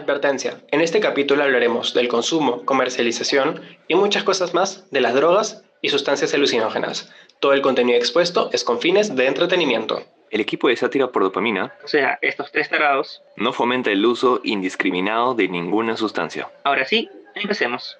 Advertencia, en este capítulo hablaremos del consumo, comercialización y muchas cosas más de las drogas y sustancias alucinógenas. Todo el contenido expuesto es con fines de entretenimiento. El equipo de sátira por dopamina O sea, estos tres tarados. no fomenta el uso indiscriminado de ninguna sustancia. Ahora sí, empecemos.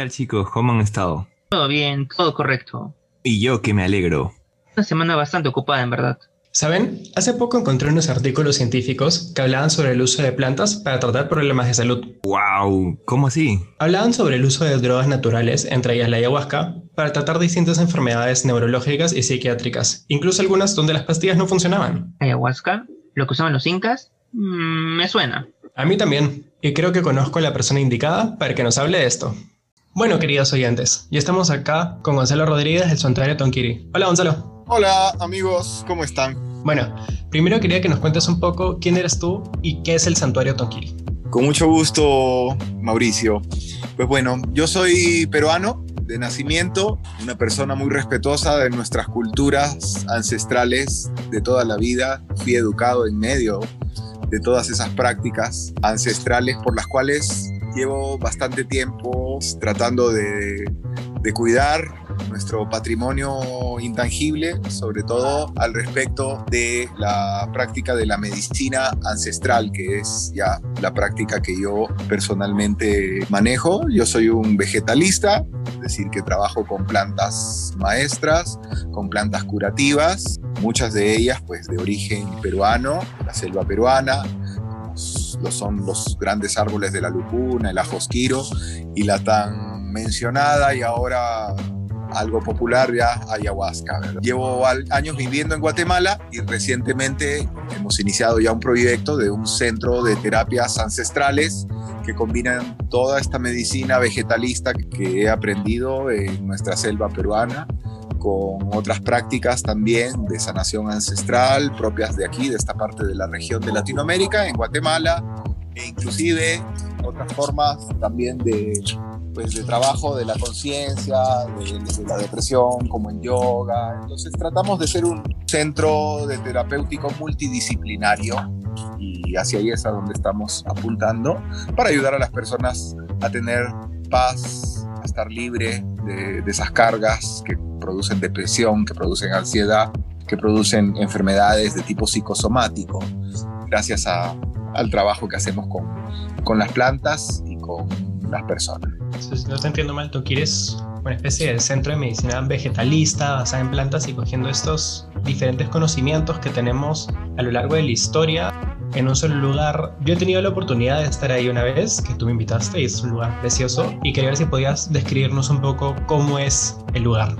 Tal chicos? ¿Cómo han estado? Todo bien, todo correcto. Y yo que me alegro. Una semana bastante ocupada, en verdad. ¿Saben? Hace poco encontré unos artículos científicos que hablaban sobre el uso de plantas para tratar problemas de salud. ¡Wow! ¿Cómo así? Hablaban sobre el uso de drogas naturales, entre ellas la ayahuasca, para tratar distintas enfermedades neurológicas y psiquiátricas, incluso algunas donde las pastillas no funcionaban. Ayahuasca, lo que usaban los incas, Mm, me suena. A mí también, y creo que conozco a la persona indicada para que nos hable de esto. Bueno, queridos oyentes, ya estamos acá con Gonzalo Rodríguez del Santuario Tonquiri. Hola, Gonzalo. Hola amigos, ¿cómo están? Bueno, primero quería que nos cuentes un poco quién eres tú y qué es el Santuario Tonquiri. Con mucho gusto, Mauricio. Pues bueno, yo soy peruano de nacimiento, una persona muy respetuosa de nuestras culturas ancestrales de toda la vida. Fui educado en medio de todas esas prácticas ancestrales por las cuales llevo bastante tiempo tratando de, de cuidar nuestro patrimonio intangible, sobre todo al respecto de la práctica de la medicina ancestral, que es ya la práctica que yo personalmente manejo. Yo soy un vegetalista, es decir, que trabajo con plantas maestras, con plantas curativas, muchas de ellas pues de origen peruano, la selva peruana, lo son los grandes árboles de la lupuna, el ajosquiro y la tan mencionada y ahora algo popular ya ayahuasca. ¿verdad? Llevo años viviendo en Guatemala y recientemente hemos iniciado ya un proyecto de un centro de terapias ancestrales que combinan toda esta medicina vegetalista que he aprendido en nuestra selva peruana con otras prácticas también de sanación ancestral propias de aquí, de esta parte de la región de Latinoamérica, en Guatemala, e inclusive otras formas también de, pues, de trabajo de la conciencia, de, de, la depresión, como en yoga. Entonces tratamos de ser un centro de terapéutico multidisciplinario y hacia ahí es a donde estamos apuntando para ayudar a las personas a tener paz, a estar libre de, de esas cargas que producen depresión, que producen ansiedad, que producen enfermedades de tipo psicosomático, gracias a, al trabajo que hacemos con, con las plantas y con las personas. Si no te entiendo mal, tú quieres una especie de centro de medicina vegetalista basada en plantas y cogiendo estos diferentes conocimientos que tenemos a lo largo de la historia en un solo lugar. Yo he tenido la oportunidad de estar ahí una vez, que tú me invitaste y es un lugar precioso, y quería ver si podías describirnos un poco cómo es el lugar.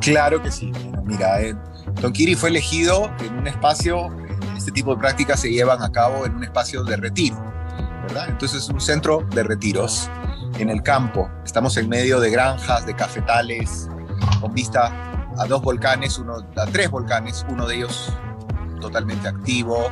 Claro que sí. Mira, eh, Tonquiri fue elegido en un espacio, este tipo de prácticas se llevan a cabo en un espacio de retiro, ¿verdad? Entonces es un centro de retiros en el campo. Estamos en medio de granjas, de cafetales, con vista a dos volcanes, uno, a tres volcanes, uno de ellos totalmente activo,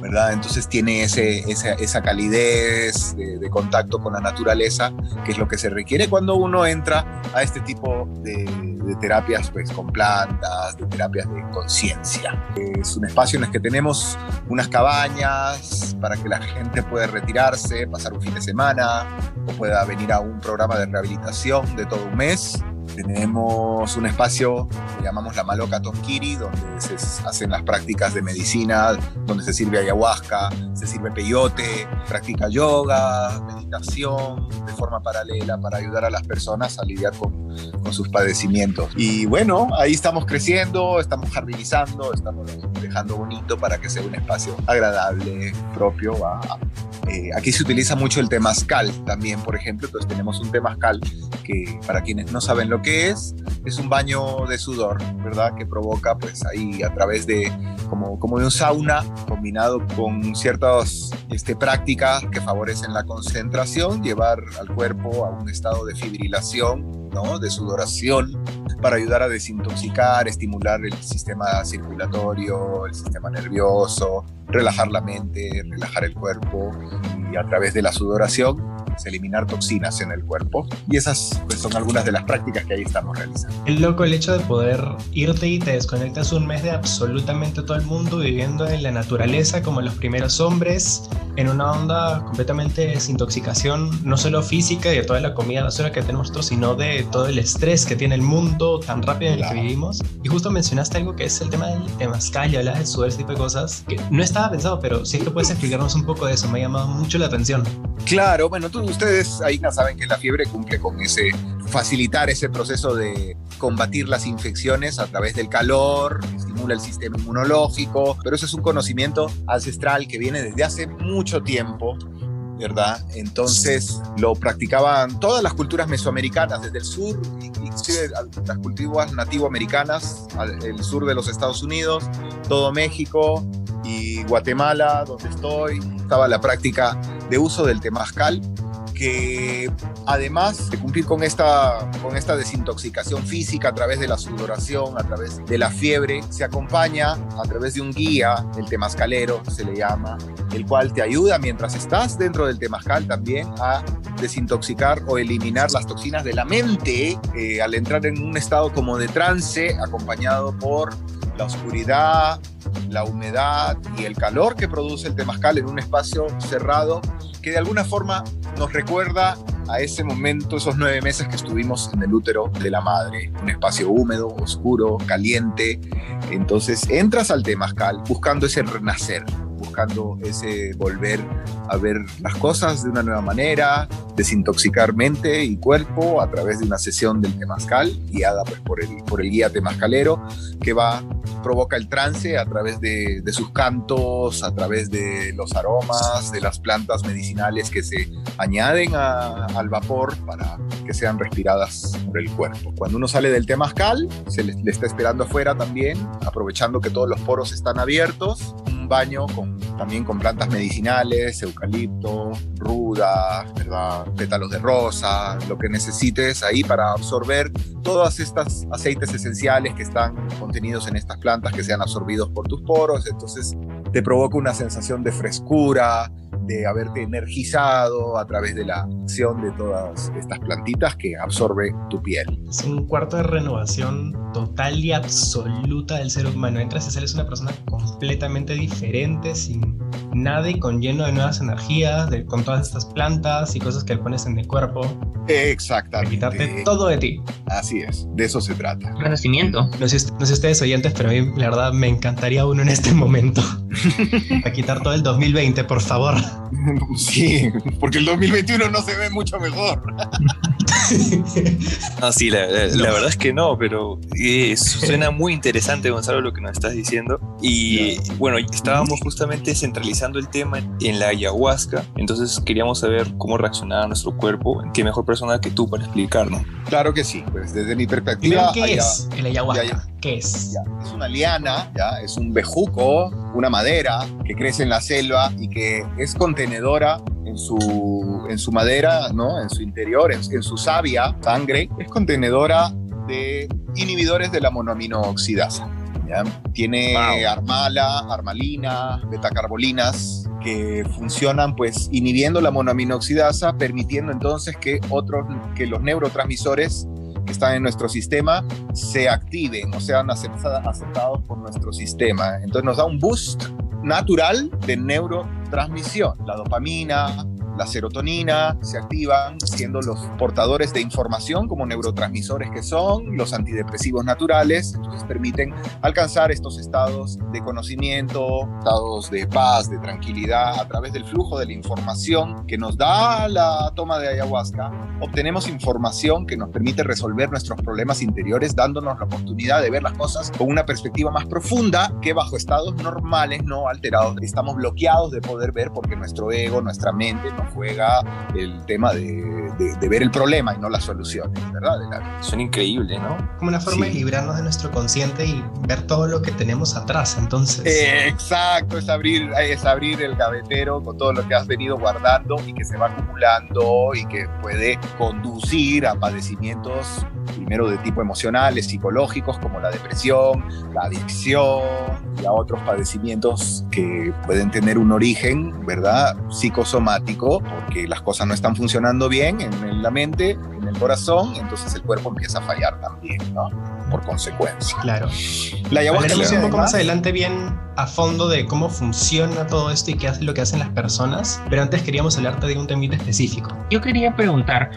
¿verdad? Entonces tiene ese, esa, esa calidez de, de, contacto con la naturaleza, que es lo que se requiere cuando uno entra a este tipo de, de terapias pues, con plantas, de terapias de conciencia. Es un espacio en el que tenemos unas cabañas para que la gente pueda retirarse, pasar un fin de semana, o pueda venir a un programa de rehabilitación de todo un mes tenemos un espacio que llamamos la Maloca Tonquiri, donde se hacen las prácticas de medicina, donde se sirve ayahuasca, se sirve peyote, practica yoga, meditación de forma paralela para ayudar a las personas a lidiar con, con sus padecimientos. Y bueno, ahí estamos creciendo, estamos jardinizando, estamos dejando bonito para que sea un espacio agradable, propio a, Eh, aquí se utiliza mucho el temazcal también, por ejemplo. Entonces tenemos un temazcal que, para quienes no saben lo que es, es un baño de sudor, ¿verdad? Que provoca, pues ahí a través de, como, como de un sauna, combinado con ciertas este, prácticas que favorecen la concentración, llevar al cuerpo a un estado de fibrilación, ¿no? De sudoración, para ayudar a desintoxicar, estimular el sistema circulatorio, el sistema nervioso, relajar la mente, relajar el cuerpo y a través de la sudoración eliminar toxinas en el cuerpo. Y esas pues, son algunas de las prácticas que ahí estamos realizando. Es loco el hecho de poder irte y te desconectas un mes de absolutamente todo el mundo viviendo en la naturaleza como los primeros hombres, en una onda completamente de desintoxicación, no solo física y de toda la comida basura que tenemos nosotros, sino de todo el estrés que tiene el mundo tan rápido en el que vivimos. Y justo mencionaste algo que es el tema del temazcal y hablas de sudor, ese tipo de cosas, que no estaba pensado, pero sí es que puedes explicarnos un poco de eso, me ha llamado mucho la atención. Claro, bueno, tú, ustedes ahí ya saben que la fiebre cumple con ese facilitar ese proceso de combatir las infecciones a través del calor, estimula el sistema inmunológico, pero eso es un conocimiento ancestral que viene desde hace mucho tiempo. ¿Verdad? Entonces lo practicaban todas las culturas mesoamericanas, desde el sur, inclusive las culturas nativoamericanas, el sur de los Estados Unidos, todo México y Guatemala, donde estoy, estaba la práctica de uso del temazcal que además de cumplir con esta, con esta desintoxicación física a través de la sudoración, a través de la fiebre, se acompaña a través de un guía, el temazcalero se le llama, el cual te ayuda mientras estás dentro del temazcal también a desintoxicar o eliminar las toxinas de la mente eh, al entrar en un estado como de trance acompañado por la oscuridad, la humedad y el calor que produce el temazcal en un espacio cerrado que de alguna forma nos recuerda a ese momento, esos nueve meses que estuvimos en el útero de la madre, un espacio húmedo, oscuro, caliente. Entonces entras al temazcal buscando ese renacer, buscando ese volver a ver las cosas de una nueva manera, desintoxicar mente y cuerpo a través de una sesión del temazcal, guiada pues, por, el, por el guía temazcalero, que va, provoca el trance a través de, de sus cantos, a través de los aromas, de las plantas medicinales que se añaden al vapor para que sean respiradas por el cuerpo. Cuando uno sale del temazcal, se le, le está esperando afuera también, aprovechando que todos los poros están abiertos, baño con, también con plantas medicinales, eucalipto, ruda, ¿verdad? pétalos de rosa, lo que necesites ahí para absorber todos estos aceites esenciales que están contenidos en estas plantas que sean absorbidos por tus poros. Entonces te provoca una sensación de frescura, de haberte energizado a través de la acción de todas estas plantitas que absorbe tu piel. Es un cuarto de renovación total y absoluta del ser humano. Entras y sales una persona completamente diferente, sin nada y con lleno de nuevas energías, de, con todas estas plantas y cosas que le pones en el cuerpo. Exactamente. quitarte todo de ti. Así es, de eso se trata. Renacimiento. No sé, no sé ustedes oyentes, pero a mí la verdad me encantaría uno en este momento. a quitar todo el 2020, por favor. Sí, porque el 2021 no se ve mucho mejor. No, sí, la, verdad es que no, pero eh, suena muy interesante, Gonzalo, lo que nos estás diciendo. Y bueno, estábamos justamente centralizando el tema en la ayahuasca, entonces queríamos saber cómo reaccionaba nuestro cuerpo. ¿Qué mejor persona que tú para explicarnos? Claro que sí, pues desde mi perspectiva. ¿Qué es el ayahuasca? ¿Qué es? es una liana, ¿ya? es un bejuco, una madera que crece en la selva y que es contenedora en su, en su madera, ¿no? en su interior, en, su savia, sangre, es contenedora de inhibidores de la monoaminooxidasa. ¿ya? Tiene armala, armalina, betacarbolinas que funcionan pues inhibiendo la monoaminoxidasa, permitiendo entonces que otros que los neurotransmisores que están en nuestro sistema se activen o sean aceptados por nuestro sistema. Entonces nos da un boost natural de neurotransmisión. La dopamina, la serotonina, se activan siendo los portadores de información como neurotransmisores que son, los antidepresivos naturales, entonces permiten alcanzar estos estados de conocimiento, estados de paz, de tranquilidad a través del flujo de la información que nos da la toma de ayahuasca. Obtenemos información que nos permite resolver nuestros problemas interiores dándonos la oportunidad de ver las cosas con una perspectiva más profunda que bajo estados normales no alterados. Estamos bloqueados de poder ver porque nuestro ego, nuestra mente nos juega el tema de, de, ver el problema y no las soluciones, ¿verdad? Son increíbles, ¿no? Como una forma de librarnos de nuestro consciente y ver todo lo que tenemos atrás, entonces. exacto, es abrir, es abrir el gavetero con todo lo que has venido guardando y que se va acumulando y que puede conducir a padecimientos primero de tipo emocionales, psicológicos, como la depresión, la adicción y a otros padecimientos que pueden tener un origen, ¿verdad? Psicosomático, porque las cosas no están funcionando bien en la mente, en el corazón, entonces el cuerpo empieza a fallar también, ¿no? Por consecuencia. Claro. La ayahuasca un poco más adelante bien a fondo de cómo funciona todo esto y qué hace lo que hacen las personas, pero antes queríamos hablarte de un temita específico. Yo quería preguntar,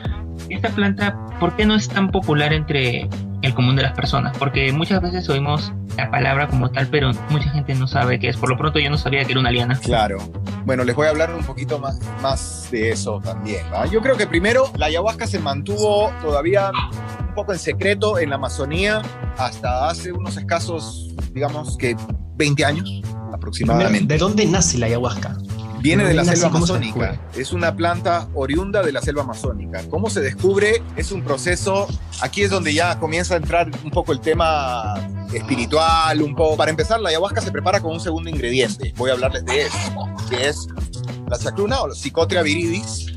esta planta, ¿por qué no es tan popular entre el común de las personas? Porque muchas veces oímos la palabra como tal, pero mucha gente no sabe qué es. Por lo pronto yo no sabía que era una liana. Claro. Bueno, les voy a hablar un poquito más, más de eso también. Yo creo que primero la ayahuasca se mantuvo todavía un poco en secreto en la Amazonía hasta hace unos escasos, digamos que 20 años aproximadamente. ¿De dónde nace la ayahuasca? Viene de la selva amazónica. Es una planta oriunda de la selva amazónica. ¿Cómo se descubre? Es un proceso. Aquí es donde ya comienza a entrar un poco el tema espiritual, un poco. Para empezar, la ayahuasca se prepara con un segundo ingrediente. Voy a hablarles de eso, que es la chacruna o la Psychotria viridis,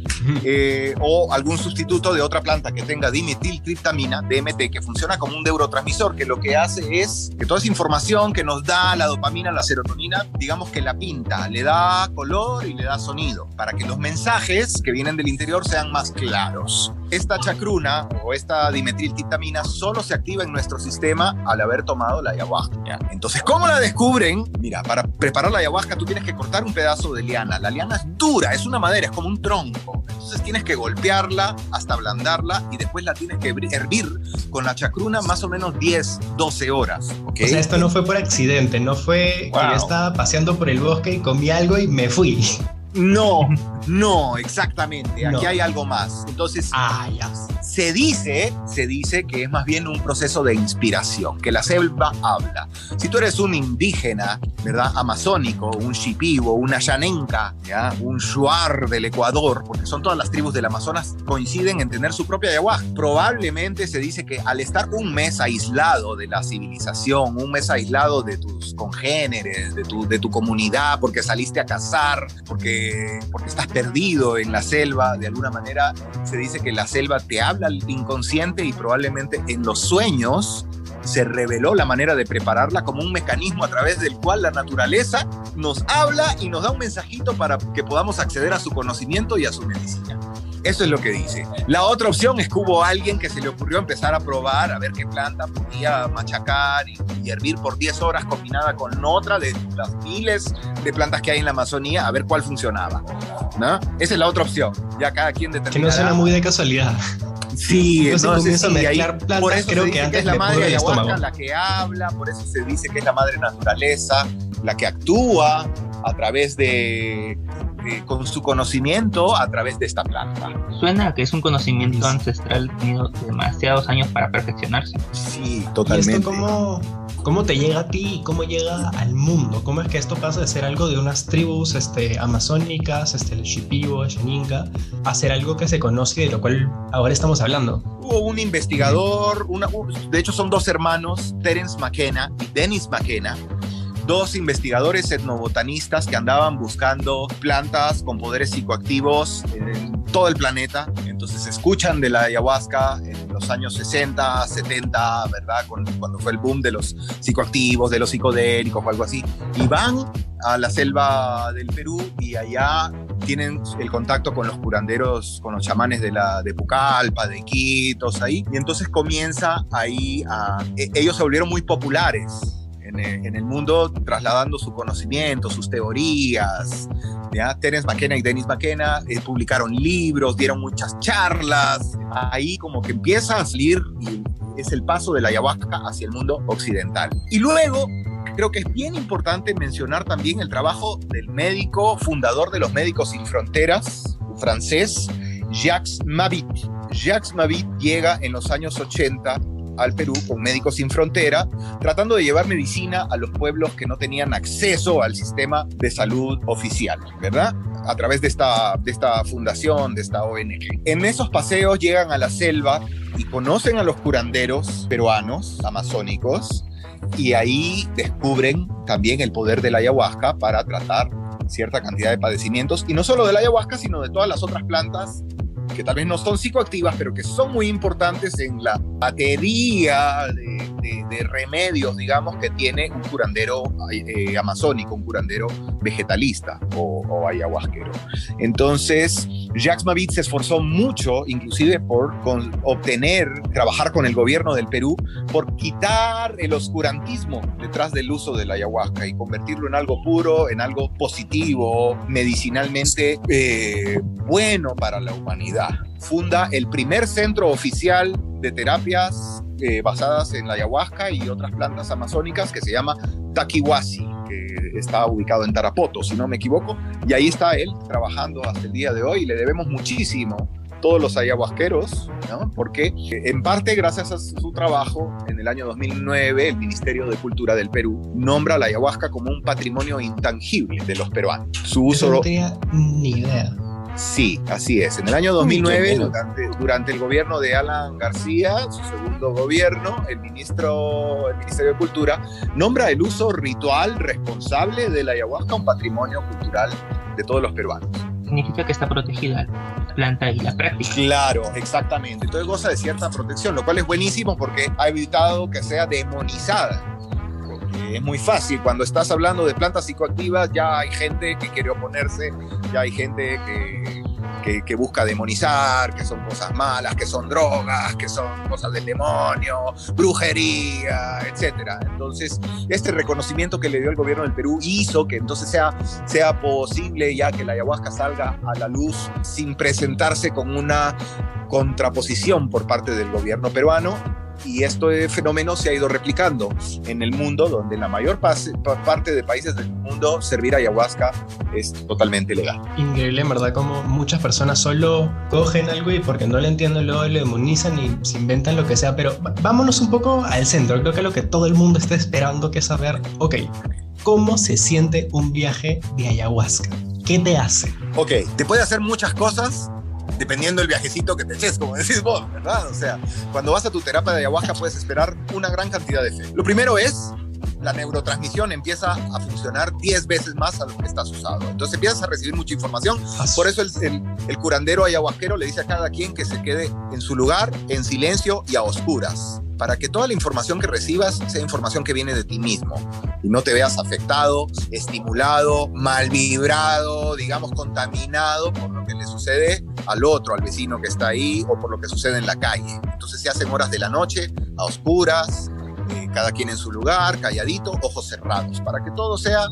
eh, o algún sustituto de otra planta que tenga dimetiltriptamina, DMT, que funciona como un neurotransmisor, que lo que hace es que toda esa información que nos da la dopamina, la serotonina, digamos que la pinta, le da color y le da sonido, para que los mensajes que vienen del interior sean más claros. Esta chacruna o esta dimetiltriptamina solo se activa en nuestro sistema al haber tomado la ayahuasca. Entonces, ¿cómo la descubren? Mira, para preparar la ayahuasca tú tienes que cortar un pedazo de liana. La liana es dura, es una madera, es como un tronco. Entonces tienes que golpearla hasta ablandarla y después la tienes que hervir con la chacruna más o menos 10, 12 horas. ¿okay? O sea, esto no fue por accidente, no fue que yo estaba paseando por el bosque y comí algo y me fui. No, no, exactamente. Aquí hay algo más. Entonces, ah, ya. Se dice, se dice que es más bien un proceso de inspiración, que la selva habla. Si tú eres un indígena, ¿verdad? Amazónico, un shipibo, una yanenca, ¿ya? un shuar del Ecuador, porque son todas las tribus del Amazonas, coinciden en tener su propia ayahuasca. Probablemente se dice que al estar un mes aislado de la civilización, un mes aislado de tus congéneres, de tu, de tu comunidad, porque saliste a cazar, porque porque, estás perdido en la selva, de alguna manera se dice que la selva te habla inconsciente y probablemente en los sueños se reveló la manera de prepararla como un mecanismo a través del cual la naturaleza nos habla y nos da un mensajito para que podamos acceder a su conocimiento y a su medicina. Eso es lo que dice. La otra opción es que hubo alguien que se le ocurrió empezar a probar, a ver qué planta podía machacar y, hervir por 10 horas combinada con otra de las miles de plantas que hay en la Amazonía, a ver cuál funcionaba. ¿no? Esa es la otra opción. Ya cada quien determina. Que no suena muy de casualidad. Sí, entonces, sí, mezclar plantas, por eso creo se que dice que es la madre ayahuasca la que habla, por eso se dice que es la madre naturaleza, la que actúa a través de, con su conocimiento a través de esta planta. Suena a que es un conocimiento ancestral tenido demasiados años para perfeccionarse. Sí, totalmente. ¿Y esto cómo, cómo te llega a ti y cómo llega al mundo? ¿Cómo es que esto pasa de ser algo de unas tribus este, amazónicas, este, el Shipibo, el Sheninga, a ser algo que se conoce y de lo cual ahora estamos hablando? Hubo un investigador, una, de hecho son dos hermanos, Terence McKenna y Dennis McKenna, dos investigadores etnobotanistas que andaban buscando plantas con poderes psicoactivos en todo el planeta. Entonces escuchan de la ayahuasca en los años 60, 70, ¿verdad? Cuando fue el boom de los psicoactivos, de los psicodélicos o algo así. Y van a la selva del Perú y allá tienen el contacto con los curanderos, con los chamanes de, la, de Pucallpa, de Quitos, ahí. Y entonces comienza ahí a... E, ellos se volvieron muy populares en, en el mundo trasladando su conocimiento, sus teorías. ¿ya? Terence McKenna y Dennis McKenna eh, publicaron libros, dieron muchas charlas. Ahí como que empieza a salir y es el paso de la ayahuasca hacia el mundo occidental. Y luego creo que es bien importante mencionar también el trabajo del médico fundador de los Médicos Sin Fronteras, francés, Jacques Mavit. Jacques Mavit llega en los años 80 al Perú con Médicos Sin Frontera, tratando de llevar medicina a los pueblos que no tenían acceso al sistema de salud oficial, ¿verdad? A través de esta, de esta fundación, de esta ONG. En esos paseos llegan a la selva y conocen a los curanderos peruanos, amazónicos, y ahí descubren también el poder de la ayahuasca para tratar cierta cantidad de padecimientos, y no solo de la ayahuasca, sino de todas las otras plantas que tal vez no son psicoactivas, pero que son muy importantes en la batería de, remedios, digamos, que tiene un curandero eh, amazónico, un curandero vegetalista o, ayahuasquero. Entonces, Jacques Mavit se esforzó mucho, inclusive por obtener, trabajar con el gobierno del Perú, por quitar el oscurantismo detrás del uso de la ayahuasca y convertirlo en algo puro, en algo positivo, medicinalmente eh, bueno para la humanidad. Funda el primer centro oficial de terapias eh, basadas en la ayahuasca y otras plantas amazónicas que se llama Takiwasi, que está ubicado en Tarapoto, si no me equivoco, y ahí está él trabajando hasta el día de hoy y le debemos muchísimo todos los ayahuasqueros, ¿no? porque en parte gracias a su trabajo, en el año 2009 el Ministerio de Cultura del Perú nombra la ayahuasca como un patrimonio intangible de los peruanos. Su uso... no tenía ni idea. Sí, así es. En el año 2009, durante, durante, el gobierno de Alan García, su segundo gobierno, el, ministro, el Ministerio de Cultura nombra el uso ritual responsable de la ayahuasca un patrimonio cultural de todos los peruanos. Significa que está protegida la planta y la práctica. Claro, exactamente. Entonces goza de cierta protección, lo cual es buenísimo porque ha evitado que sea demonizada es muy fácil. Cuando estás hablando de plantas psicoactivas, ya hay gente que quiere oponerse, ya hay gente que, que, busca demonizar, que son cosas malas, que son drogas, que son cosas del demonio, brujería, etc. Entonces, este reconocimiento que le dio el gobierno del Perú hizo que entonces sea, sea posible ya que la ayahuasca salga a la luz sin presentarse con una contraposición por parte del gobierno peruano y este fenómeno se ha ido replicando en el mundo, donde en la mayor parte de países del mundo servir ayahuasca es totalmente legal. Increíble, en verdad, como muchas personas solo cogen algo y porque no le entienden luego le demonizan y se inventan lo que sea, pero vámonos un poco al centro, creo que lo que todo el mundo está esperando que es saber, ok, ¿cómo se siente un viaje de ayahuasca? ¿Qué te hace? Ok, te puede hacer muchas cosas, dependiendo del viajecito que te eches, como decís vos, ¿verdad? O sea, cuando vas a tu terapia de ayahuasca puedes esperar una gran cantidad de fe. Lo primero es la neurotransmisión empieza a funcionar 10 veces más a lo que estás usado. Entonces empiezas a recibir mucha información. Por eso el, el, el, curandero ayahuasquero le dice a cada quien que se quede en su lugar, en silencio y a oscuras para que toda la información que recibas sea información que viene de ti mismo y no te veas afectado, estimulado, mal vibrado, digamos, contaminado por lo que le sucede al otro, al vecino que está ahí o por lo que sucede en la calle. Entonces se hacen horas de la noche, a oscuras, cada quien en su lugar, calladito, ojos cerrados, para que todo sea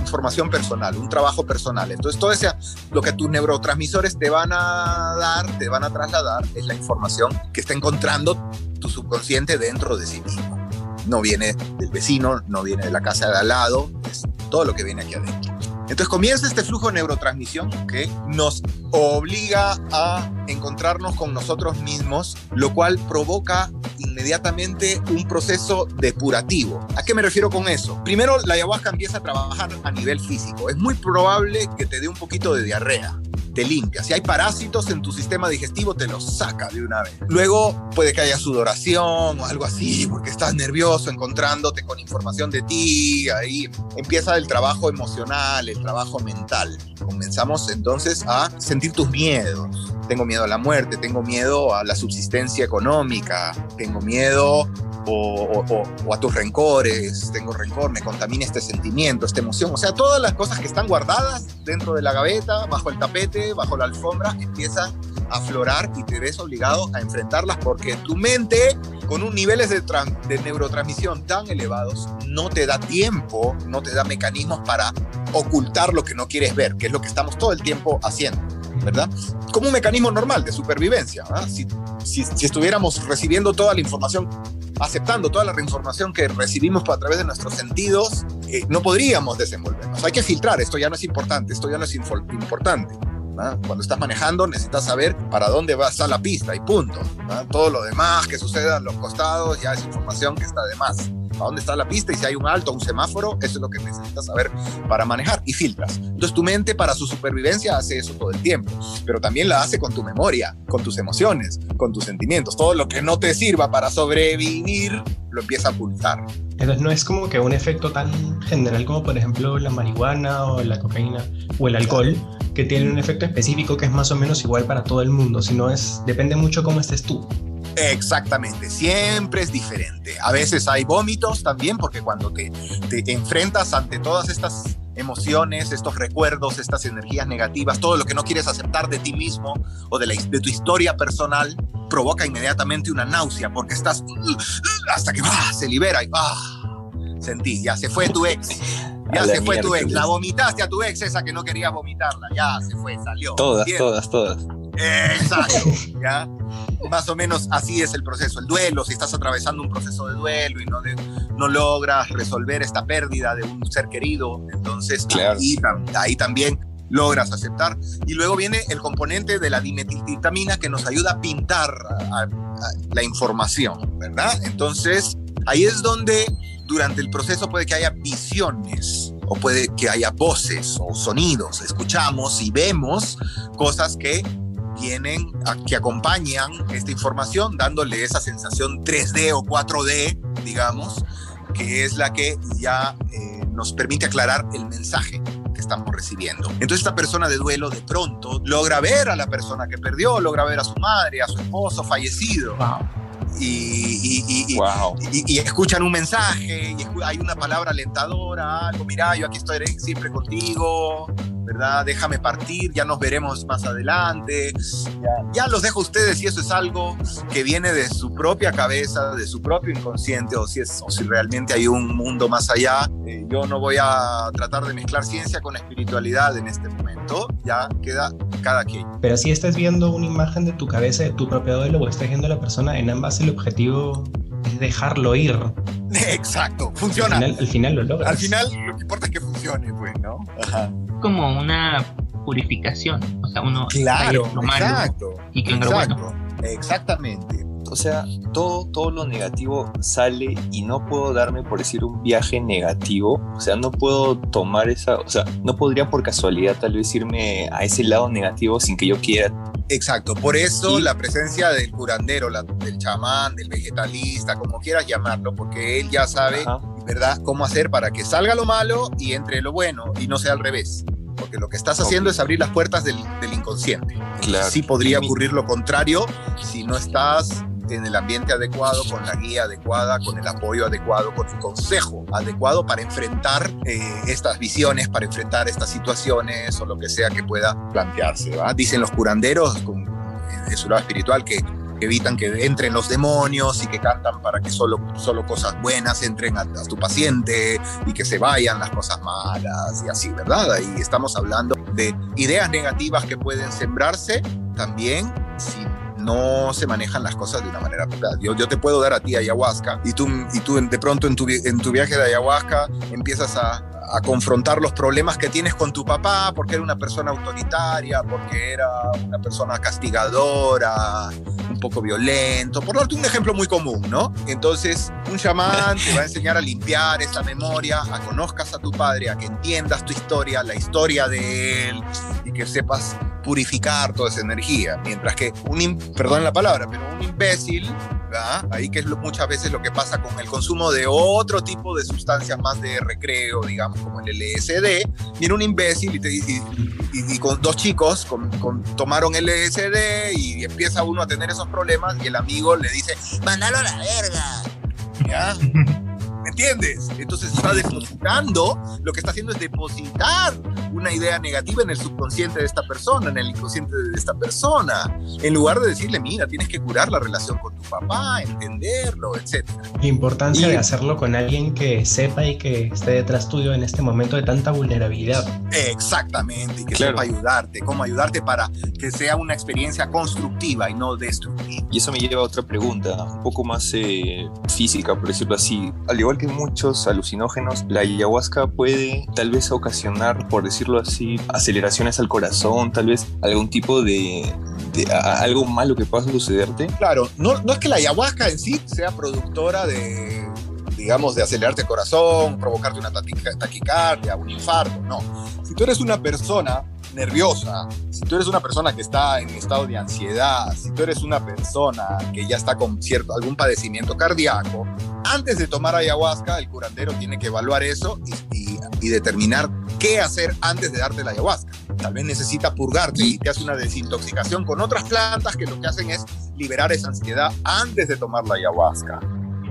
información personal, un trabajo personal. Entonces, todo ese, lo que tus neurotransmisores te van a dar, te van a trasladar, es la información que está encontrando tu subconsciente dentro de sí mismo. No viene del vecino, no viene de la casa de al lado, es todo lo que viene aquí adentro. Entonces comienza este flujo de neurotransmisión que nos obliga a encontrarnos con nosotros mismos, lo cual provoca inmediatamente un proceso depurativo. ¿A qué me refiero con eso? Primero, la ayahuasca empieza a trabajar a nivel físico. Es muy probable que te dé un poquito de diarrea te limpia. Si hay parásitos en tu sistema digestivo, te los saca de una vez. Luego puede que haya sudoración o algo así, porque estás nervioso encontrándote con información de ti. Ahí empieza el trabajo emocional, el trabajo mental. Comenzamos entonces a sentir tus miedos, tengo miedo a la muerte, tengo miedo a la subsistencia económica, tengo miedo o, a tus rencores, tengo rencor, me contamina este sentimiento, esta emoción. O sea, todas las cosas que están guardadas dentro de la gaveta, bajo el tapete, bajo la alfombra, empiezan a aflorar y te ves obligado a enfrentarlas porque tu mente, con un niveles de, de neurotransmisión tan elevados, no te da tiempo, no te da mecanismos para ocultar lo que no quieres ver, que es lo que estamos todo el tiempo haciendo. ¿Verdad? Como un mecanismo normal de supervivencia. Si, si, estuviéramos recibiendo toda la información aceptando toda la información que recibimos a través de nuestros sentidos, eh, no podríamos desenvolvernos. Hay que filtrar, esto ya no es importante, esto ya no es importante. Cuando estás manejando necesitas saber para dónde va a la pista y punto. Todo lo demás que suceda a los costados ya es información que está de más a dónde está la pista y si hay un alto, un semáforo, eso es lo que necesitas saber para manejar y filtras. Entonces tu mente para su supervivencia hace eso todo el tiempo, pero también la hace con tu memoria, con tus emociones, con tus sentimientos. Todo lo que no te sirva para sobrevivir lo empieza a ocultar. Entonces no es como que un efecto tan general como por ejemplo la marihuana o la cocaína o el alcohol, que tiene un efecto específico que es más o menos igual para todo el mundo, sino es depende mucho cómo estés tú. Exactamente, siempre es diferente. A veces hay vómitos también, porque cuando te, te enfrentas ante todas estas emociones, estos recuerdos, estas energías negativas, todo lo que no quieres aceptar de ti mismo o de, la, de tu historia personal, provoca inmediatamente una náusea, porque estás hasta que se libera y sentí, ya se fue tu ex. Ya se fue tu ex, la vomitaste a tu ex esa que no querías vomitarla, ya se fue, salió. Todas, todas, todas. Exacto, ¿ya? Más o menos así es el proceso. El duelo, si estás atravesando un proceso de duelo y no, no logras resolver esta pérdida de un ser querido, entonces ahí, también logras aceptar. Y luego viene el componente de la dimetiltitamina que nos ayuda a pintar la información, ¿verdad? Entonces, ahí es donde durante el proceso puede que haya visiones o puede que haya voces o sonidos. Escuchamos y vemos cosas que vienen, que acompañan esta información, dándole esa sensación 3D o 4D, digamos, que es la que ya eh, nos permite aclarar el mensaje que estamos recibiendo. Entonces esta persona de duelo de pronto logra ver a la persona que perdió, logra ver a su madre, a su esposo fallecido. Y, y, escuchan un mensaje, y hay una palabra alentadora, algo, mira, yo aquí estoy siempre contigo, ¿verdad? Déjame partir, ya nos veremos más adelante. Ya, los dejo a ustedes y eso es algo que viene de su propia cabeza, de su propio inconsciente, o si, es, o si realmente hay un mundo más allá. Eh, yo no voy a tratar de mezclar ciencia con espiritualidad en este momento, ya queda cada quien. Pero si estás viendo una imagen de tu cabeza, de tu propio duelo, o estás viendo a la persona, en ambas el objetivo es dejarlo ir. Exacto, funciona. Al final, lo logras. Al final lo que importa es que funcione, pues, ¿no? Ajá. Como una purificación, o sea, uno claro, lo malo exacto, y que exacto, bueno. Exactamente. O sea, todo, todo lo negativo sale y no puedo darme, por decir, un viaje negativo. O sea, no puedo tomar esa, o sea, no podría por casualidad tal vez irme a ese lado negativo sin que yo quiera. Exacto, por eso la presencia del curandero, del chamán, del vegetalista, como quieras llamarlo, porque él ya sabe, ¿verdad?, cómo hacer para que salga lo malo y entre lo bueno y no sea al revés porque lo que estás haciendo es abrir las puertas del, inconsciente. Claro. Sí podría ocurrir lo contrario si no estás en el ambiente adecuado, con la guía adecuada, con el apoyo adecuado, con el consejo adecuado para enfrentar eh, estas visiones, para enfrentar estas situaciones o lo que sea que pueda plantearse. Dicen los curanderos con, en su lado espiritual que evitan que entren los demonios y que cantan para que solo, solo cosas buenas entren a, tu paciente y que se vayan las cosas malas y así, ¿verdad? Ahí estamos hablando de ideas negativas que pueden sembrarse también si no se manejan las cosas de una manera Yo, yo te puedo dar a ti ayahuasca y tú, y tú de pronto en tu, en tu viaje de ayahuasca empiezas a, a confrontar los problemas que tienes con tu papá porque era una persona autoritaria, porque era una persona castigadora, un poco violento, por darte un ejemplo muy común, ¿no? Entonces, un chamán te va a enseñar a limpiar esa memoria, a conozcas a tu padre, a que entiendas tu historia, la historia de él y que sepas purificar toda esa energía. Mientras que un, perdón la palabra, pero un imbécil, ahí que es muchas veces lo que pasa con el consumo de otro tipo de sustancias más de recreo, digamos, como el LSD, viene un imbécil y, con dos chicos con, tomaron LSD y empieza uno a tener esos problemas y el amigo le dice, mandalo a la verga. ¿Ya? ¿Me entiendes? Entonces está depositando, lo que está haciendo es depositar una idea negativa en el subconsciente de esta persona, en el inconsciente de esta persona, en lugar de decirle, mira, tienes que curar la relación con tu papá, entenderlo, etc. La importancia de hacerlo con alguien que sepa y que esté detrás tuyo en este momento de tanta vulnerabilidad. Exactamente, y que sepa ayudarte, cómo ayudarte para que sea una experiencia constructiva y no destructiva. Y eso me lleva a otra pregunta, un poco más eh, física, por decirlo así. Al igual que muchos alucinógenos, la ayahuasca puede tal vez ocasionar, por decirlo así, aceleraciones al corazón, tal vez algún tipo de, algo malo que pueda sucederte. Claro, no, no es que la ayahuasca en sí sea productora de digamos, de acelerarte el corazón, provocarte una taquicardia, un infarto, no. Si tú eres una persona nerviosa, si tú eres una persona que está en estado de ansiedad, si tú eres una persona que ya está con cierto algún padecimiento cardíaco, antes de tomar ayahuasca, el curandero tiene que evaluar eso y, determinar qué hacer antes de darte la ayahuasca. Tal vez necesita purgarte y te hace una desintoxicación con otras plantas que lo que hacen es liberar esa ansiedad antes de tomar la ayahuasca.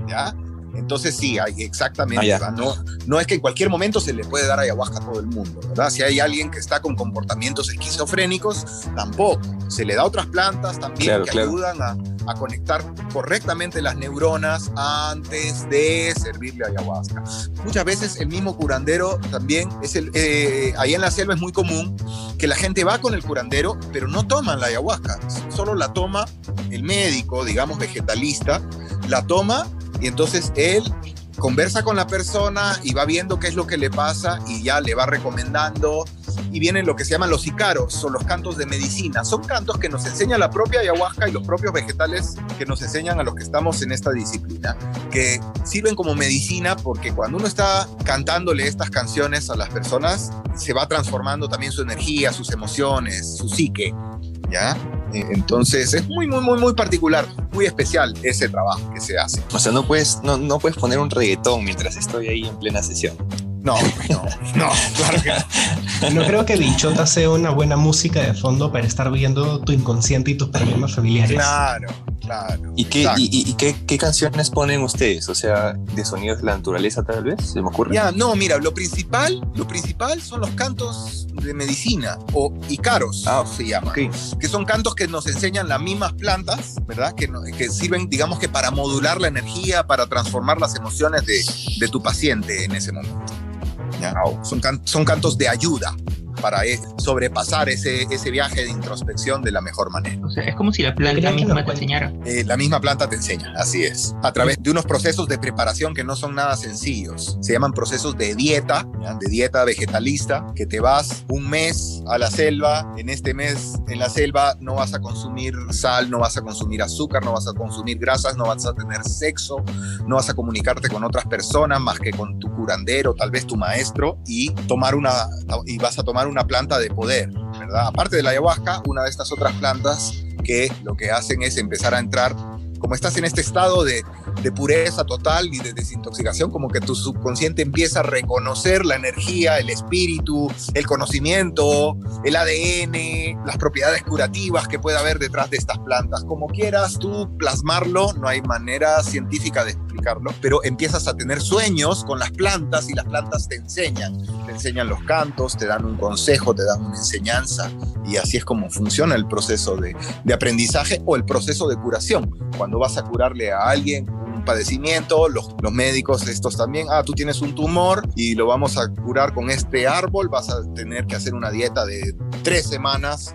¿Ya? Entonces sí, hay exactamente. Ah, no, no es que en cualquier momento se le puede dar ayahuasca a todo el mundo, ¿verdad? Si hay alguien que está con comportamientos esquizofrénicos, tampoco. Se le da otras plantas también que ayudan a, a, conectar correctamente las neuronas antes de servirle ayahuasca. Muchas veces el mismo curandero también es el. Eh, ahí en la selva es muy común que la gente va con el curandero, pero no toman la ayahuasca. Solo la toma el médico, digamos vegetalista, la toma y entonces él conversa con la persona y va viendo qué es lo que le pasa y ya le va recomendando. Y vienen lo que se llaman los icaros, son los cantos de medicina. Son cantos que nos enseña la propia ayahuasca y los propios vegetales que nos enseñan a los que estamos en esta disciplina, que sirven como medicina porque cuando uno está cantándole estas canciones a las personas, se va transformando también su energía, sus emociones, su psique. ¿Ya? Eh, entonces es muy, muy, muy, muy particular, muy especial ese trabajo que se hace. O sea, no puedes, no, no puedes poner un reggaetón mientras estoy ahí en plena sesión. No, no, no, claro que no. No creo que Bichota sea una buena música de fondo para estar viendo tu inconsciente y tus problemas familiares. Claro, claro. ¿Y, qué, y, qué, canciones ponen ustedes? O sea, de sonidos de la naturaleza tal vez, ¿se me ocurre? Ya, no, mira, lo principal, lo principal son los cantos de medicina o icaros, ah, se llama, que son cantos que nos enseñan las mismas plantas, ¿verdad? Que, que sirven, digamos que para modular la energía, para transformar las emociones de, de tu paciente en ese momento. Son, son cantos de ayuda para e, sobrepasar ese, ese viaje de introspección de la mejor manera. O sea, es como si la planta misma te enseñara. Eh, la misma planta te enseña, así es. A través de unos procesos de preparación que no son nada sencillos. Se llaman procesos de dieta, de dieta vegetalista, que te vas un mes a la selva. En este mes en la selva no vas a consumir sal, no vas a consumir azúcar, no vas a consumir grasas, no vas a tener sexo, no vas a comunicarte con otras personas más que con tu curandero, tal vez tu maestro, y tomar una y vas a tomar una planta de poder, ¿verdad? Aparte de la ayahuasca, una de estas otras plantas que lo que hacen es empezar a entrar, como estás en este estado de, de pureza total y de desintoxicación, como que tu subconsciente empieza a reconocer la energía, el espíritu, el conocimiento, el ADN, las propiedades curativas que puede haber detrás de estas plantas. Como quieras tú plasmarlo, no hay manera científica de explicarlo, pero empiezas a tener sueños con las plantas y las plantas te enseñan, te enseñan los cantos, te dan un consejo, te dan una enseñanza y así es como funciona el proceso de, de aprendizaje o el proceso de curación. Cuando vas a curarle a alguien un padecimiento, los, los médicos estos también, ah, tú tienes un tumor y lo vamos a curar con este árbol, vas a tener que hacer una dieta de tres semanas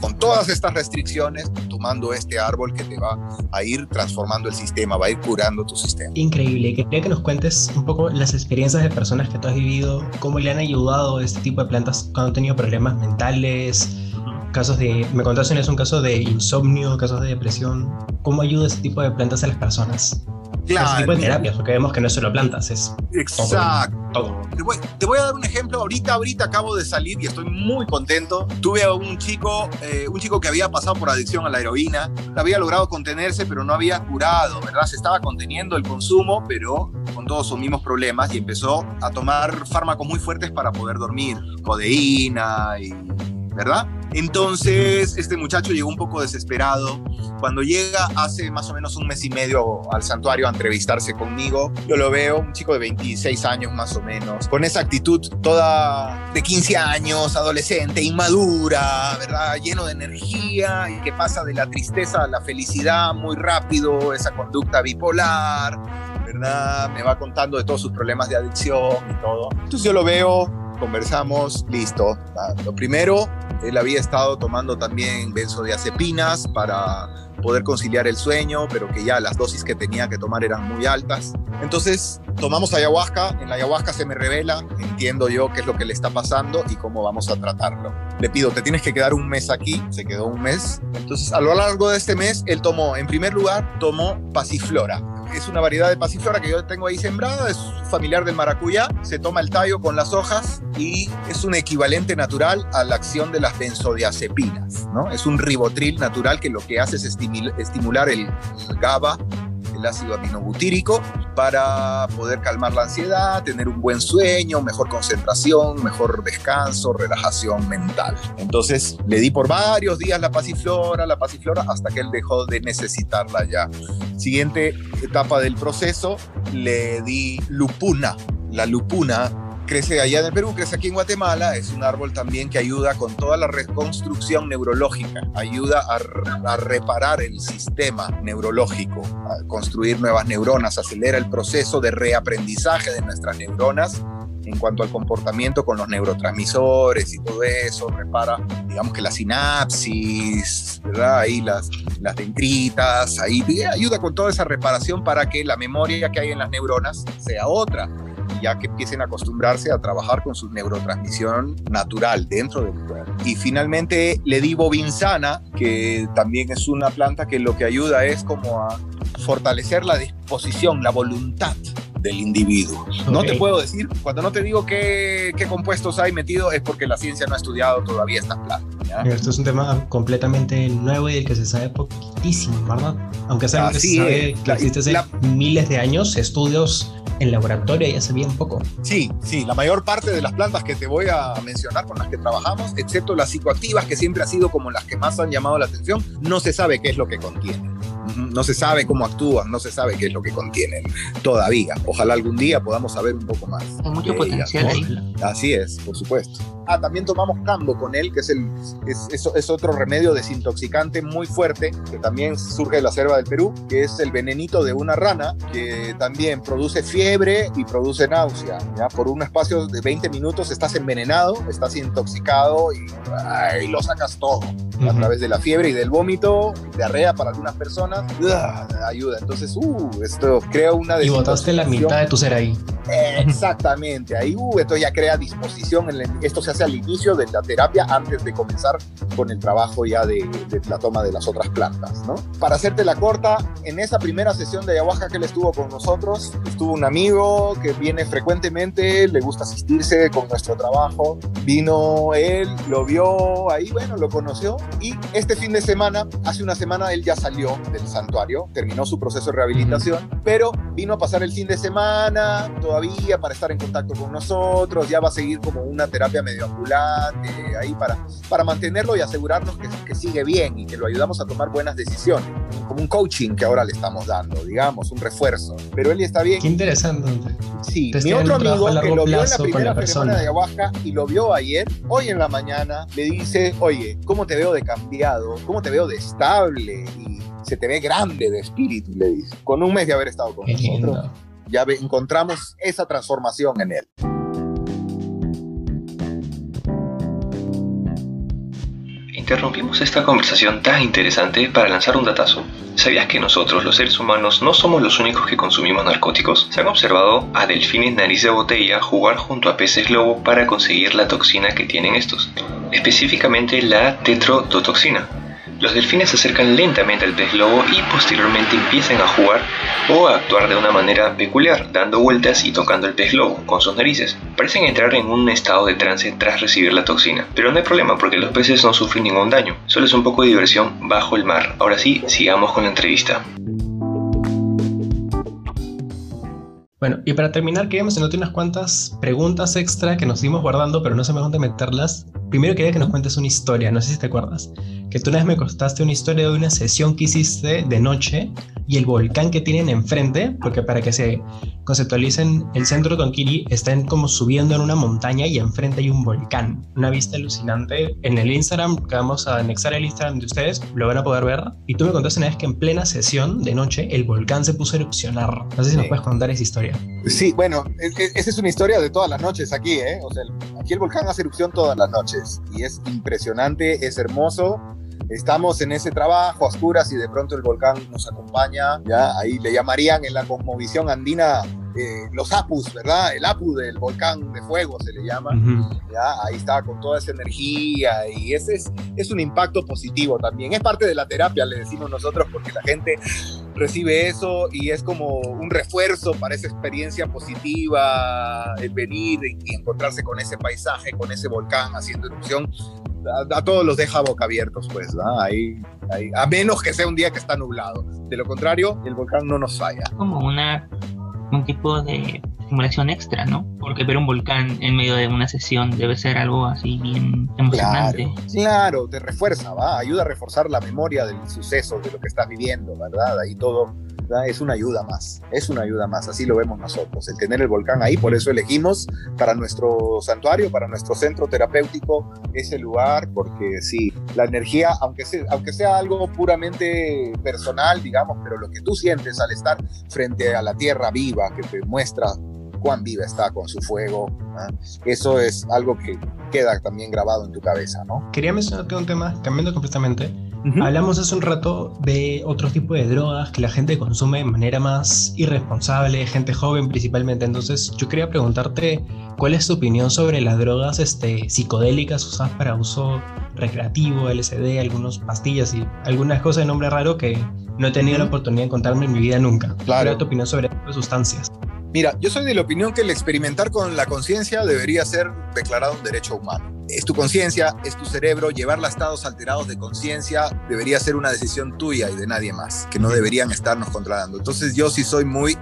con, todas estas restricciones, tomando este árbol que te va a ir transformando el sistema, va a ir curando tu sistema. Increíble. Quería que nos cuentes un poco las experiencias de personas que tú has vivido, cómo le han ayudado este tipo de plantas cuando han tenido problemas mentales, casos de, me contaste es un caso de insomnio, casos de depresión. ¿Cómo ayuda este tipo de plantas a las personas? Ese tipo de terapias, porque vemos que no es solo plantas, es Exacto. todo. Te voy, te voy a dar un ejemplo. Ahorita, ahorita acabo de salir y estoy muy contento. Tuve a un chico, eh, un chico que había pasado por adicción a la heroína. Había logrado contenerse, pero no había curado, ¿verdad? Se estaba conteniendo el consumo, pero con todos sus mismos problemas y empezó a tomar fármacos muy fuertes para poder dormir. Codeína y... ¿Verdad? Entonces, este muchacho llegó un poco desesperado. Cuando llega hace más o menos un mes y medio al santuario a entrevistarse conmigo, yo lo veo, un chico de 26 años más o menos, con esa actitud toda de 15 años, adolescente, inmadura, ¿verdad? Lleno de energía y que pasa de la tristeza a la felicidad muy rápido, esa conducta bipolar, ¿verdad? Me va contando de todos sus problemas de adicción y todo. Entonces yo lo veo, conversamos, listo. Ah, Lo primero, él había estado tomando también benzodiazepinas para poder conciliar el sueño, pero que ya las dosis que tenía que tomar eran muy altas. Entonces tomamos ayahuasca, en la ayahuasca se me revela, entiendo yo qué es lo que le está pasando y cómo vamos a tratarlo. Le pido, te tienes que quedar un mes aquí, se quedó un mes. Entonces a lo largo de este mes, él tomó, en primer lugar, tomó pasiflora. Es una variedad de pasiflora que yo tengo ahí sembrada, es familiar del maracuyá, se toma el tallo con las hojas y es un equivalente natural a la acción de las benzodiazepinas, ¿no? Es un ribotril natural que lo que hace es estimular el GABA, el ácido aminobutírico, para poder calmar la ansiedad, tener un buen sueño, mejor concentración, mejor descanso, relajación mental. Entonces le di por varios días la pasiflora, la pasiflora, hasta que él dejó de necesitarla ya. Siguiente etapa del proceso, le di lupuna. La lupuna crece allá en el Perú, crece aquí en Guatemala, es un árbol también que ayuda con toda la reconstrucción neurológica, ayuda a, reparar el sistema neurológico, a construir nuevas neuronas, acelera el proceso de reaprendizaje de nuestras neuronas en cuanto al comportamiento con los neurotransmisores y todo eso, repara, digamos que la sinapsis, ¿verdad? Ahí las, las dendritas, ahí ayuda con toda esa reparación para que la memoria que hay en las neuronas sea otra ya que empiecen a acostumbrarse a trabajar con su neurotransmisión natural dentro del cuerpo. Y finalmente le di bobinsana, que también es una planta que lo que ayuda es como a fortalecer la disposición, la voluntad del individuo. No te puedo decir, cuando no te digo qué, qué compuestos hay metido es porque la ciencia no ha estudiado todavía estas plantas. ¿ya? Esto es un tema completamente nuevo y del que se sabe poquitísimo, ¿verdad? Aunque algo que se sabe que existe hace La- miles de años, estudios en laboratorio ya se bien poco. Sí, sí, la mayor parte de las plantas que te voy a mencionar con las que trabajamos, excepto las psicoactivas, que siempre ha sido como las que más han llamado la atención, no se sabe qué es lo que contienen. No se sabe cómo actúan, no se sabe qué es lo que contienen todavía. Ojalá algún día podamos saber un poco más. Hay mucho potencial ahí. Así es, por supuesto. Ah, también tomamos cambo con él, que es, el, es, es- es otro remedio desintoxicante muy fuerte, que también surge de la selva del Perú, que es el venenito de una rana, que también produce fiebre y produce náusea. ¿ya? Por un espacio de 20 minutos estás envenenado, estás intoxicado y ay, lo sacas todo. A través de la fiebre y del vómito, diarrea para algunas personas, ayuda. Entonces, uh, esto crea una Y botaste la mitad de tu ser ahí. Exactamente, ahí uh, esto ya crea disposición, en el- esto se hace al inicio de la terapia antes de comenzar con el trabajo ya de, de la toma de las otras plantas, ¿no? Para hacerte la corta, en esa primera sesión de ayahuasca que él estuvo con nosotros, estuvo un amigo que viene frecuentemente, le gusta asistirse con nuestro trabajo, vino él, lo vio ahí, bueno, lo conoció y este fin de semana, hace una semana él ya salió del santuario, terminó su proceso de rehabilitación, pero vino a pasar el fin de semana todavía para estar en contacto con nosotros, ya va a seguir como una terapia medio ambulante ahí para, para mantenerlo y asegurarnos que, que sigue bien y que lo ayudamos a tomar buenas decisiones, como un coaching que ahora le estamos dando, digamos, un refuerzo. Pero él está bien. Qué interesante. Sí, Entonces mi otro amigo que lo vio en la primera la de ayahuasca y lo vio ayer, hoy en la mañana, le dice, oye, ¿cómo te veo de cambiado? ¿Cómo te veo de estable? Y se te ve grande de espíritu, le dice. Con un mes de haber estado con Qué nosotros, lindo. ya ve- encontramos esa transformación en él. Interrumpimos esta conversación tan interesante para lanzar un datazo. ¿Sabías que nosotros, los seres humanos, no somos los únicos que consumimos narcóticos? Se han observado a delfines nariz de botella jugar junto a peces lobo para conseguir la toxina que tienen estos, específicamente la tetrodotoxina. Los delfines se acercan lentamente al pez globo y posteriormente empiezan a jugar o a actuar de una manera peculiar, dando vueltas y tocando el pez globo con sus narices. Parecen entrar en un estado de trance tras recibir la toxina, pero no hay problema porque los peces no sufren ningún daño, solo es un poco de diversión bajo el mar. Ahora sí, sigamos con la entrevista. Bueno, y para terminar, queríamos hacerte unas cuantas preguntas extra que nos dimos guardando, pero no se me dónde meterlas. Primero quería que nos cuentes una historia, no sé si te acuerdas, que tú una vez me contaste una historia de una sesión que hiciste de noche y el volcán que tienen enfrente, porque para que se conceptualicen, el centro de Tonkiri están como subiendo en una montaña y enfrente hay un volcán. Una vista alucinante. En el Instagram, que vamos a anexar el Instagram de ustedes, lo van a poder ver. Y tú me contaste una vez que en plena sesión de noche el volcán se puso a erupcionar. No sé si nos puedes contar esa historia. Sí, bueno, esa es una historia de todas las noches aquí, ¿eh? O sea, aquí el volcán hace erupción todas las noches y es impresionante, es hermoso estamos en ese trabajo oscuras y de pronto el volcán nos acompaña, ya ahí le llamarían en la cosmovisión andina eh, los apus, ¿verdad? El apu del volcán de fuego se le llama, ya ahí está con toda esa energía y ese es, es un impacto positivo también, es parte de la terapia, le decimos nosotros, porque la gente recibe eso y es como un refuerzo para esa experiencia positiva, el venir y encontrarse con ese paisaje, con ese volcán haciendo erupción, a, todos los deja boca abiertos, pues, ahí, ahí, a menos que sea un día que está nublado. De lo contrario, el volcán no nos falla. Como una, un tipo de simulación extra, ¿no? Porque ver un volcán en medio de una sesión debe ser algo así bien emocionante. Claro, te refuerza, ¿va? Ayuda a reforzar la memoria del suceso, de lo que estás viviendo, ¿verdad? Ahí todo es una ayuda más, es una ayuda más, así lo vemos nosotros, el tener el volcán ahí, por eso elegimos para nuestro santuario, para nuestro centro terapéutico ese lugar, porque sí, la energía, aunque sea, aunque sea algo puramente personal, digamos, pero lo que tú sientes al estar frente a la tierra viva, que te muestra cuán viva está con su fuego, ¿ah? eso es algo que queda también grabado en tu cabeza, ¿no? Quería mencionarte un tema, cambiando completamente, Hablamos hace un rato de otro tipo de drogas que la gente consume de manera más irresponsable, gente joven principalmente. Entonces, yo quería preguntarte cuál es tu opinión sobre las drogas este, psicodélicas usadas para uso recreativo, LSD, algunas pastillas y algunas cosas de nombre raro que no he tenido la oportunidad de encontrarme en mi vida nunca. Claro. ¿Cuál es tu opinión sobre estas sustancias? Mira, yo soy de la opinión que el experimentar con la conciencia debería ser declarado un derecho humano. Es tu conciencia, es tu cerebro, llevarla a estados alterados de conciencia debería ser una decisión tuya y de nadie más, que no deberían estarnos controlando. Entonces yo sí soy muy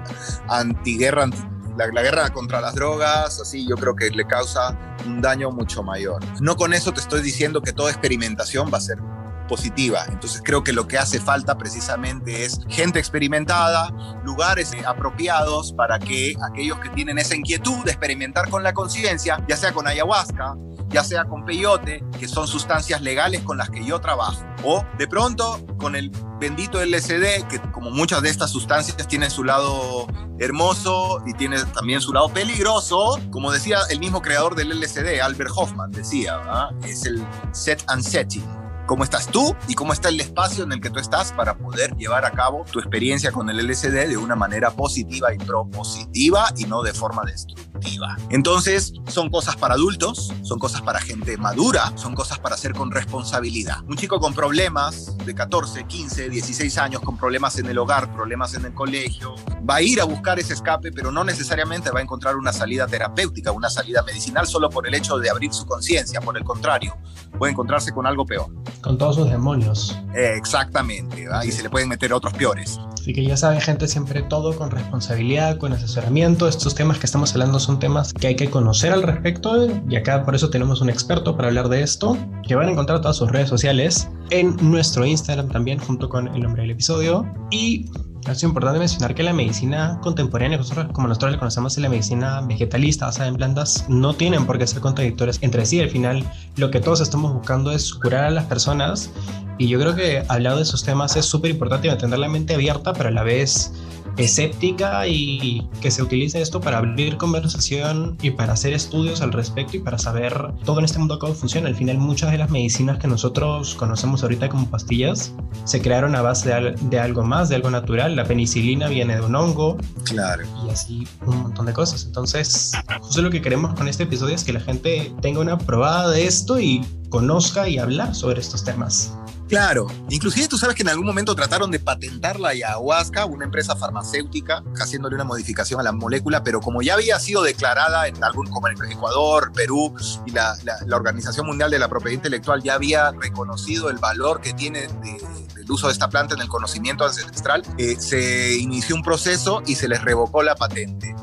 antiguerra, la, la, guerra contra las drogas, así yo creo que le causa un daño mucho mayor. No con eso te estoy diciendo que toda experimentación va a ser positiva. Entonces creo que lo que hace falta precisamente es gente experimentada, lugares apropiados para que aquellos que tienen esa inquietud de experimentar con la conciencia, ya sea con ayahuasca, ya sea con peyote, que son sustancias legales con las que yo trabajo, o de pronto con el bendito LSD, que como muchas de estas sustancias tienen su lado hermoso y tiene también su lado peligroso, como decía el mismo creador del LSD, Albert Hoffman, decía, es el set and setting cómo estás tú y cómo está el espacio en el que tú estás para poder llevar a cabo tu experiencia con el LSD de una manera positiva y propositiva y no de forma destructiva. Entonces, son cosas para adultos, son cosas para gente madura, son cosas para hacer con responsabilidad. Un chico con problemas de 14, 15, 16 años, con problemas en el hogar, problemas en el colegio, va a ir a buscar ese escape, pero no necesariamente va a encontrar una salida terapéutica, una salida medicinal solo por el hecho de abrir su conciencia. Por el contrario, puede encontrarse con algo peor. Con todos sus demonios. exactamente, ahí se le pueden meter otros peores. Así que ya saben, gente, siempre todo con responsabilidad, con asesoramiento. Estos temas que estamos hablando son temas que hay que conocer al respecto y acá por eso tenemos un experto para hablar de esto, que van a encontrar todas sus redes sociales en nuestro Instagram también, junto con el nombre del episodio. Y es importante mencionar que la medicina contemporánea, como nosotros le conocemos en la medicina vegetalista basada en plantas, no tienen por qué ser contradictorias entre sí. Al final, lo que todos estamos buscando es curar a las personas. Y yo creo que hablar de esos temas es súper importante mantener la mente abierta, pero a la vez escéptica y que se utilice esto para abrir conversación y para hacer estudios al respecto y para saber todo en este mundo cómo funciona. Al final muchas de las medicinas que nosotros conocemos ahorita como pastillas se crearon a base de, algo más, de algo natural. La penicilina viene de un hongo. Claro. Y así un montón de cosas. Entonces, justo lo que queremos con este episodio es que la gente tenga una probada de esto y conozca y hablar sobre estos temas. Claro, inclusive tú sabes que en algún momento trataron de patentar la ayahuasca, una empresa farmacéutica, haciéndole una modificación a la molécula, pero como ya había sido declarada en algún, como en Ecuador, Perú, y la, Organización Mundial de la Propiedad Intelectual ya había reconocido el valor que tiene del uso de esta planta en el conocimiento ancestral, eh, se inició un proceso y se les revocó la patente.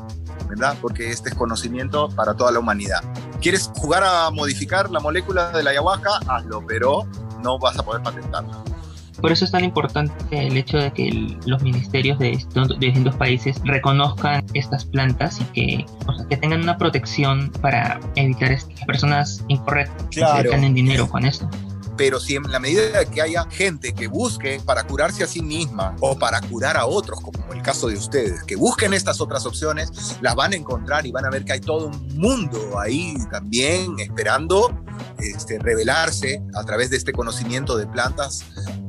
¿Verdad? Porque este es conocimiento para toda la humanidad. ¿Quieres jugar a modificar la molécula de la ayahuasca? Hazlo, pero no vas a poder patentarla. Por eso es tan importante el hecho de que los ministerios de, distintos países reconozcan estas plantas y que, que tengan una protección para evitar que las personas incorrectas claro. que ganen dinero con esto pero si en la medida que haya gente que busque para curarse a sí misma o para curar a otros, como el caso de ustedes, que busquen estas otras opciones, las van a encontrar y van a ver que hay todo un mundo ahí también esperando este, revelarse a través de este conocimiento de plantas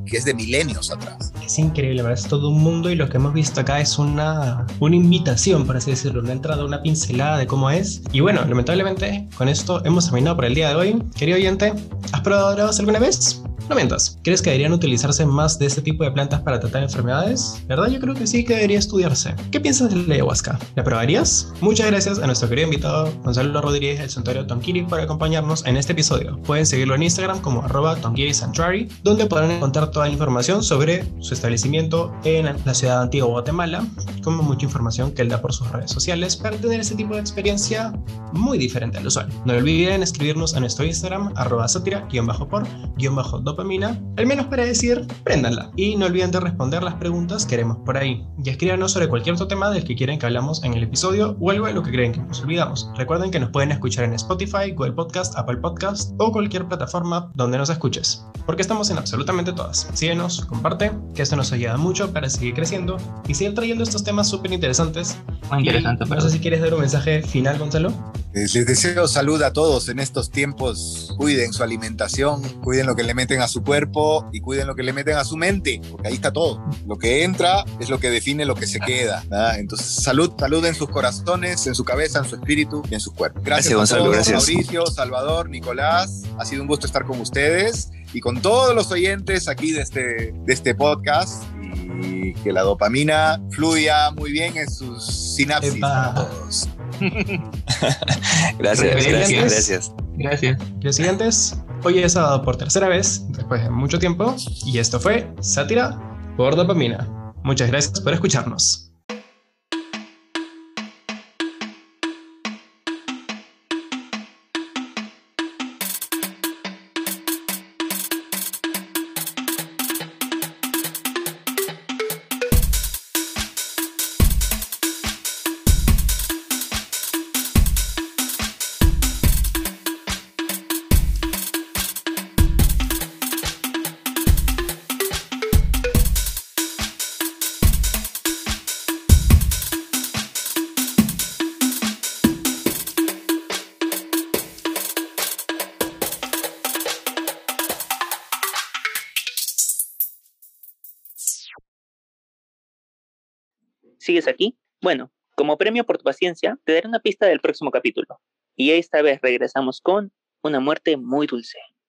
que es de milenios atrás. Es increíble, ¿verdad? Es todo un mundo y lo que hemos visto acá es una, una invitación, por así decirlo, una entrada, una pincelada de cómo es. Y bueno, lamentablemente con esto hemos terminado por el día de hoy. Querido oyente, ¿has probado drogas alguna vez? No mientas. ¿Crees que deberían utilizarse más de este tipo de plantas para tratar enfermedades? ¿Verdad? Yo creo que sí que debería estudiarse. ¿Qué piensas de la ayahuasca? ¿La probarías? Muchas gracias a nuestro querido invitado Gonzalo Rodríguez del Santuario Tonkiri por acompañarnos en este episodio. Pueden seguirlo en Instagram como arroba Sanctuary, donde podrán encontrar toda la información sobre su establecimiento en la ciudad de Antigua Guatemala, como mucha información que él da por sus redes sociales para tener ese tipo de experiencia muy diferente al usual. No olviden escribirnos a nuestro Instagram arroba sátira-por-do dopamina, al menos para decir, préndanla. Y no olviden de responder las preguntas que haremos por ahí. Y escríbanos sobre cualquier otro tema del que quieren que hablamos en el episodio o algo de lo que creen que nos olvidamos. Recuerden que nos pueden escuchar en Spotify, Google Podcast, Apple Podcast o cualquier plataforma donde nos escuches. Porque estamos en absolutamente todas. Síguenos, comparte, que esto nos ayuda mucho para seguir creciendo y seguir trayendo estos temas súper interesantes. Muy interesante. No sé si quieres dar un mensaje final, Gonzalo. Les deseo salud a todos en estos tiempos. Cuiden su alimentación, cuiden lo que le meten a su cuerpo y cuiden lo que le meten a su mente, porque ahí está todo. Lo que entra es lo que define lo que se queda. Entonces, salud, salud en sus corazones, en su cabeza, en su espíritu y en su cuerpo. Gracias, Gonzalo. gracias. Mauricio, Salvador, Nicolás. Ha sido un gusto estar con ustedes y con todos los oyentes aquí de este, de este podcast y que la dopamina fluya muy bien en sus sinapsis. gracias, gracias, gracias. Gracias. Los siguientes, hoy es sábado por tercera vez, después de mucho tiempo, y esto fue Sátira por Dopamina. Muchas gracias por escucharnos. ¿Sigues aquí? Bueno, como premio por tu paciencia, te daré una pista del próximo capítulo. Y esta vez regresamos con una muerte muy dulce.